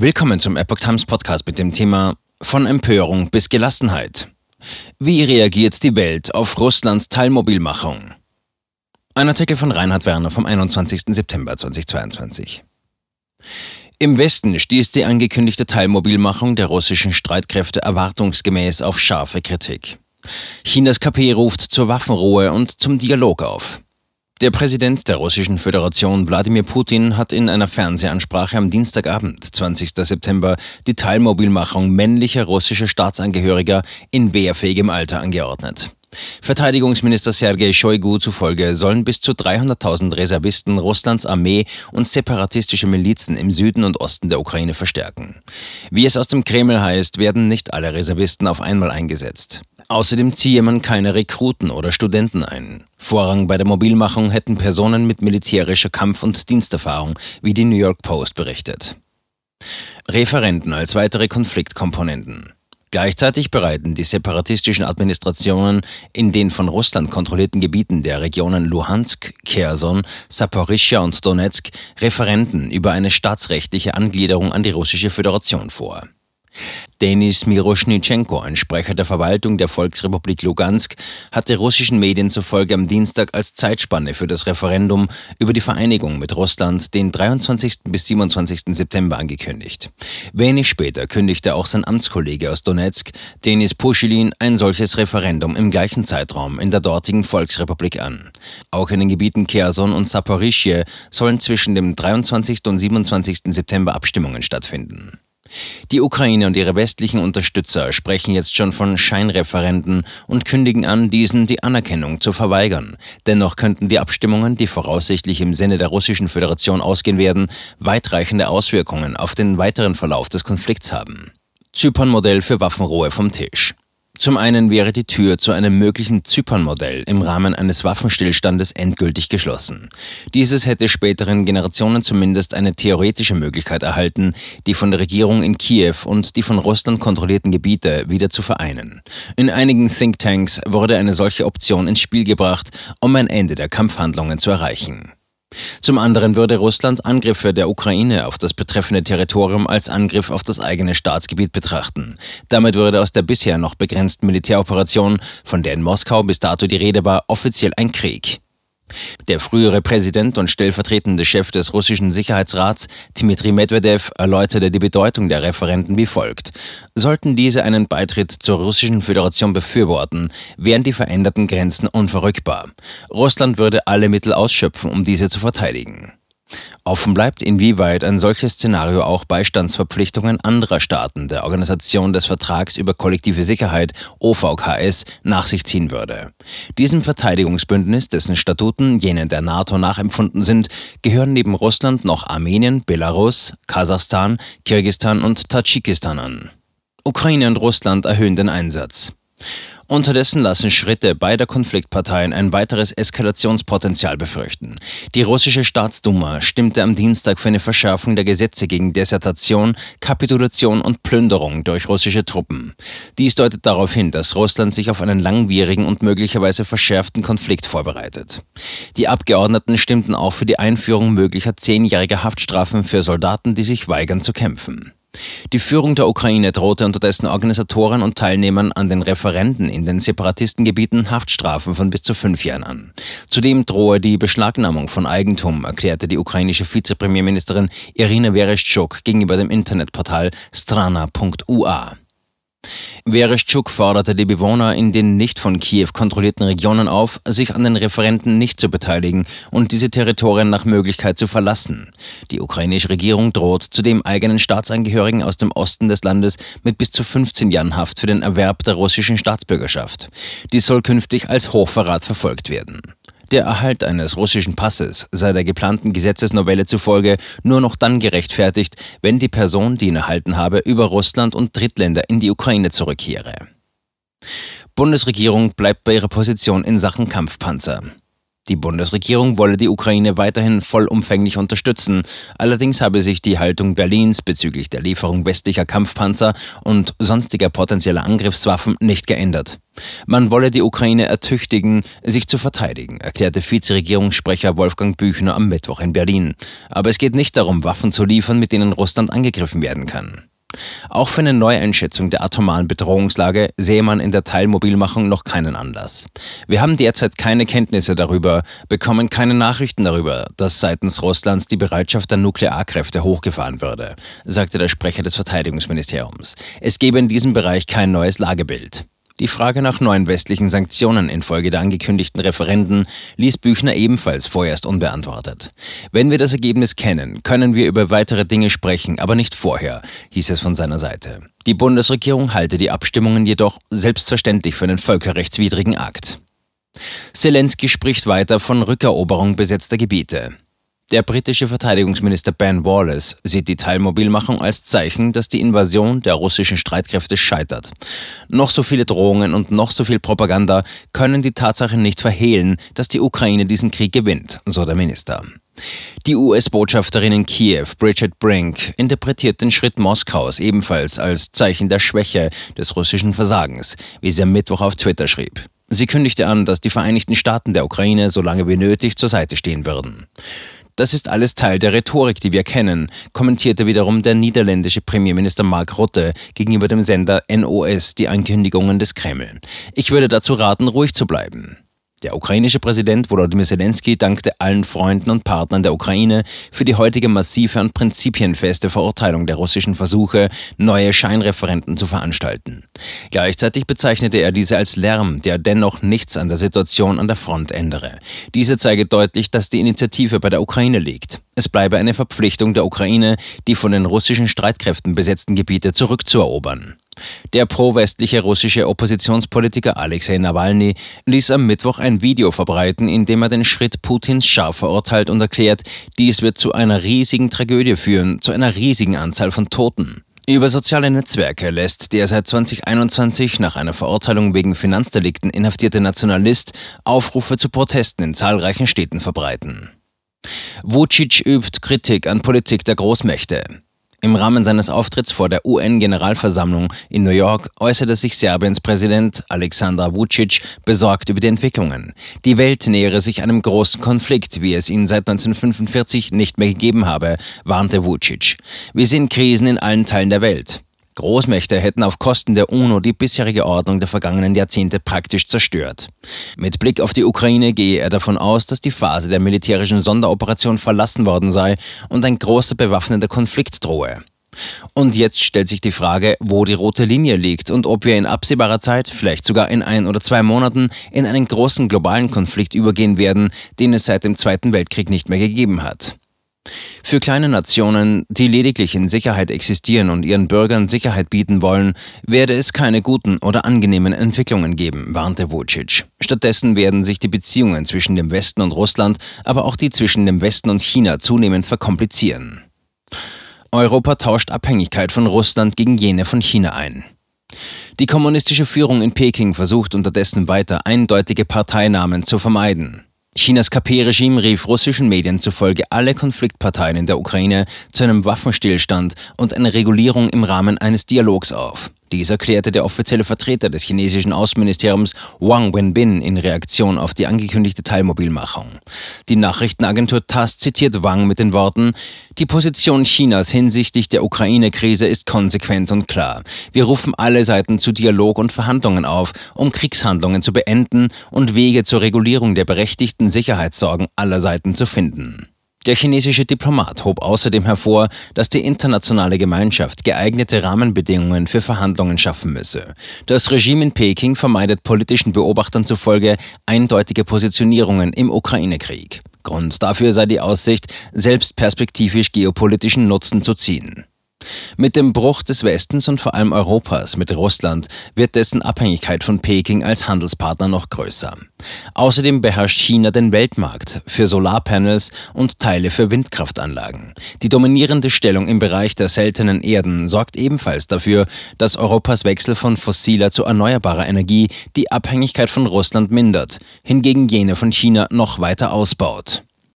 Willkommen zum Epoch Times Podcast mit dem Thema Von Empörung bis Gelassenheit. Wie reagiert die Welt auf Russlands Teilmobilmachung? Ein Artikel von Reinhard Werner vom 21. September 2022. Im Westen stieß die angekündigte Teilmobilmachung der russischen Streitkräfte erwartungsgemäß auf scharfe Kritik. Chinas KP ruft zur Waffenruhe und zum Dialog auf. Der Präsident der Russischen Föderation Wladimir Putin hat in einer Fernsehansprache am Dienstagabend, 20. September, die Teilmobilmachung männlicher russischer Staatsangehöriger in wehrfähigem Alter angeordnet. Verteidigungsminister Sergei Shoigu zufolge sollen bis zu 300.000 Reservisten Russlands Armee und separatistische Milizen im Süden und Osten der Ukraine verstärken. Wie es aus dem Kreml heißt, werden nicht alle Reservisten auf einmal eingesetzt. Außerdem ziehe man keine Rekruten oder Studenten ein. Vorrang bei der Mobilmachung hätten Personen mit militärischer Kampf- und Diensterfahrung, wie die New York Post berichtet. Referenten als weitere Konfliktkomponenten. Gleichzeitig bereiten die separatistischen Administrationen in den von Russland kontrollierten Gebieten der Regionen Luhansk, Kherson, Saporischschja und Donetsk Referenten über eine staatsrechtliche Angliederung an die russische Föderation vor. Denis Miroschnitschenko, ein Sprecher der Verwaltung der Volksrepublik Lugansk, hatte russischen Medien zufolge am Dienstag als Zeitspanne für das Referendum über die Vereinigung mit Russland den 23. bis 27. September angekündigt. Wenig später kündigte auch sein Amtskollege aus Donetsk, Denis Puschilin, ein solches Referendum im gleichen Zeitraum in der dortigen Volksrepublik an. Auch in den Gebieten Kherson und Saporischje sollen zwischen dem 23. und 27. September Abstimmungen stattfinden. Die Ukraine und ihre westlichen Unterstützer sprechen jetzt schon von Scheinreferenden und kündigen an, diesen die Anerkennung zu verweigern. Dennoch könnten die Abstimmungen, die voraussichtlich im Sinne der Russischen Föderation ausgehen werden, weitreichende Auswirkungen auf den weiteren Verlauf des Konflikts haben. Zypern-Modell für Waffenruhe vom Tisch. Zum einen wäre die Tür zu einem möglichen Zypern-Modell im Rahmen eines Waffenstillstandes endgültig geschlossen. Dieses hätte späteren Generationen zumindest eine theoretische Möglichkeit erhalten, die von der Regierung in Kiew und die von Russland kontrollierten Gebiete wieder zu vereinen. In einigen Thinktanks wurde eine solche Option ins Spiel gebracht, um ein Ende der Kampfhandlungen zu erreichen. Zum anderen würde Russland Angriffe der Ukraine auf das betreffende Territorium als Angriff auf das eigene Staatsgebiet betrachten. Damit würde aus der bisher noch begrenzten Militäroperation, von der in Moskau bis dato die Rede war, offiziell ein Krieg. Der frühere Präsident und stellvertretende Chef des russischen Sicherheitsrats, Dmitri Medvedev, erläuterte die Bedeutung der Referenten wie folgt. Sollten diese einen Beitritt zur russischen Föderation befürworten, wären die veränderten Grenzen unverrückbar. Russland würde alle Mittel ausschöpfen, um diese zu verteidigen. Offen bleibt, inwieweit ein solches Szenario auch Beistandsverpflichtungen anderer Staaten der Organisation des Vertrags über kollektive Sicherheit OVKS nach sich ziehen würde. Diesem Verteidigungsbündnis, dessen Statuten jenen der NATO nachempfunden sind, gehören neben Russland noch Armenien, Belarus, Kasachstan, Kirgistan und Tadschikistan an. Ukraine und Russland erhöhen den Einsatz. Unterdessen lassen Schritte beider Konfliktparteien ein weiteres Eskalationspotenzial befürchten. Die russische Staatsduma stimmte am Dienstag für eine Verschärfung der Gesetze gegen Desertation, Kapitulation und Plünderung durch russische Truppen. Dies deutet darauf hin, dass Russland sich auf einen langwierigen und möglicherweise verschärften Konflikt vorbereitet. Die Abgeordneten stimmten auch für die Einführung möglicher zehnjähriger Haftstrafen für Soldaten, die sich weigern zu kämpfen. Die Führung der Ukraine drohte unterdessen Organisatoren und Teilnehmern an den Referenden in den Separatistengebieten Haftstrafen von bis zu fünf Jahren an. Zudem drohe die Beschlagnahmung von Eigentum, erklärte die ukrainische Vizepremierministerin Irina Vereshchuk gegenüber dem Internetportal strana.ua. Vereschuk forderte die Bewohner in den nicht von Kiew kontrollierten Regionen auf, sich an den Referenten nicht zu beteiligen und diese Territorien nach Möglichkeit zu verlassen. Die ukrainische Regierung droht zudem eigenen Staatsangehörigen aus dem Osten des Landes mit bis zu 15 Jahren Haft für den Erwerb der russischen Staatsbürgerschaft. Dies soll künftig als Hochverrat verfolgt werden. Der Erhalt eines russischen Passes sei der geplanten Gesetzesnovelle zufolge nur noch dann gerechtfertigt, wenn die Person, die ihn erhalten habe, über Russland und Drittländer in die Ukraine zurückkehre. Bundesregierung bleibt bei ihrer Position in Sachen Kampfpanzer. Die Bundesregierung wolle die Ukraine weiterhin vollumfänglich unterstützen. Allerdings habe sich die Haltung Berlins bezüglich der Lieferung westlicher Kampfpanzer und sonstiger potenzieller Angriffswaffen nicht geändert. Man wolle die Ukraine ertüchtigen, sich zu verteidigen, erklärte Vizeregierungssprecher Wolfgang Büchner am Mittwoch in Berlin. Aber es geht nicht darum, Waffen zu liefern, mit denen Russland angegriffen werden kann. Auch für eine Neueinschätzung der atomaren Bedrohungslage sehe man in der Teilmobilmachung noch keinen Anlass. Wir haben derzeit keine Kenntnisse darüber, bekommen keine Nachrichten darüber, dass seitens Russlands die Bereitschaft der Nuklearkräfte hochgefahren würde, sagte der Sprecher des Verteidigungsministeriums. Es gebe in diesem Bereich kein neues Lagebild. Die Frage nach neuen westlichen Sanktionen infolge der angekündigten Referenden ließ Büchner ebenfalls vorerst unbeantwortet. Wenn wir das Ergebnis kennen, können wir über weitere Dinge sprechen, aber nicht vorher, hieß es von seiner Seite. Die Bundesregierung halte die Abstimmungen jedoch selbstverständlich für einen völkerrechtswidrigen Akt. Zelensky spricht weiter von Rückeroberung besetzter Gebiete. Der britische Verteidigungsminister Ben Wallace sieht die Teilmobilmachung als Zeichen, dass die Invasion der russischen Streitkräfte scheitert. Noch so viele Drohungen und noch so viel Propaganda können die Tatsache nicht verhehlen, dass die Ukraine diesen Krieg gewinnt, so der Minister. Die US-Botschafterin in Kiew, Bridget Brink, interpretiert den Schritt Moskaus ebenfalls als Zeichen der Schwäche des russischen Versagens, wie sie am Mittwoch auf Twitter schrieb. Sie kündigte an, dass die Vereinigten Staaten der Ukraine so lange wie nötig zur Seite stehen würden. Das ist alles Teil der Rhetorik, die wir kennen, kommentierte wiederum der niederländische Premierminister Mark Rutte gegenüber dem Sender NOS die Ankündigungen des Kreml. Ich würde dazu raten, ruhig zu bleiben. Der ukrainische Präsident Volodymyr Zelensky dankte allen Freunden und Partnern der Ukraine für die heutige massive und prinzipienfeste Verurteilung der russischen Versuche, neue Scheinreferenten zu veranstalten. Gleichzeitig bezeichnete er diese als Lärm, der dennoch nichts an der Situation an der Front ändere. Diese zeige deutlich, dass die Initiative bei der Ukraine liegt. Es bleibe eine Verpflichtung der Ukraine, die von den russischen Streitkräften besetzten Gebiete zurückzuerobern. Der pro-westliche russische Oppositionspolitiker Alexei Nawalny ließ am Mittwoch ein Video verbreiten, in dem er den Schritt Putins scharf verurteilt und erklärt, dies wird zu einer riesigen Tragödie führen, zu einer riesigen Anzahl von Toten. Über soziale Netzwerke lässt der seit 2021 nach einer Verurteilung wegen Finanzdelikten inhaftierte Nationalist Aufrufe zu Protesten in zahlreichen Städten verbreiten. Vucic übt Kritik an Politik der Großmächte. Im Rahmen seines Auftritts vor der UN-Generalversammlung in New York äußerte sich Serbiens Präsident Alexander Vucic besorgt über die Entwicklungen. Die Welt nähere sich einem großen Konflikt, wie es ihn seit 1945 nicht mehr gegeben habe, warnte Vucic. Wir sehen Krisen in allen Teilen der Welt. Großmächte hätten auf Kosten der UNO die bisherige Ordnung der vergangenen Jahrzehnte praktisch zerstört. Mit Blick auf die Ukraine gehe er davon aus, dass die Phase der militärischen Sonderoperation verlassen worden sei und ein großer bewaffneter Konflikt drohe. Und jetzt stellt sich die Frage, wo die rote Linie liegt und ob wir in absehbarer Zeit, vielleicht sogar in ein oder zwei Monaten, in einen großen globalen Konflikt übergehen werden, den es seit dem Zweiten Weltkrieg nicht mehr gegeben hat. Für kleine Nationen, die lediglich in Sicherheit existieren und ihren Bürgern Sicherheit bieten wollen, werde es keine guten oder angenehmen Entwicklungen geben, warnte Vucic. Stattdessen werden sich die Beziehungen zwischen dem Westen und Russland, aber auch die zwischen dem Westen und China zunehmend verkomplizieren. Europa tauscht Abhängigkeit von Russland gegen jene von China ein. Die kommunistische Führung in Peking versucht unterdessen weiter eindeutige Parteinamen zu vermeiden. Chinas KP-Regime rief russischen Medien zufolge alle Konfliktparteien in der Ukraine zu einem Waffenstillstand und einer Regulierung im Rahmen eines Dialogs auf. Dies erklärte der offizielle Vertreter des chinesischen Außenministeriums Wang Wenbin in Reaktion auf die angekündigte Teilmobilmachung. Die Nachrichtenagentur TASS zitiert Wang mit den Worten, die Position Chinas hinsichtlich der Ukraine-Krise ist konsequent und klar. Wir rufen alle Seiten zu Dialog und Verhandlungen auf, um Kriegshandlungen zu beenden und Wege zur Regulierung der berechtigten Sicherheitssorgen aller Seiten zu finden. Der chinesische Diplomat hob außerdem hervor, dass die internationale Gemeinschaft geeignete Rahmenbedingungen für Verhandlungen schaffen müsse. Das Regime in Peking vermeidet politischen Beobachtern zufolge eindeutige Positionierungen im Ukraine-Krieg. Grund dafür sei die Aussicht, selbst perspektivisch geopolitischen Nutzen zu ziehen. Mit dem Bruch des Westens und vor allem Europas mit Russland wird dessen Abhängigkeit von Peking als Handelspartner noch größer. Außerdem beherrscht China den Weltmarkt für Solarpanels und Teile für Windkraftanlagen. Die dominierende Stellung im Bereich der seltenen Erden sorgt ebenfalls dafür, dass Europas Wechsel von fossiler zu erneuerbarer Energie die Abhängigkeit von Russland mindert, hingegen jene von China noch weiter ausbaut.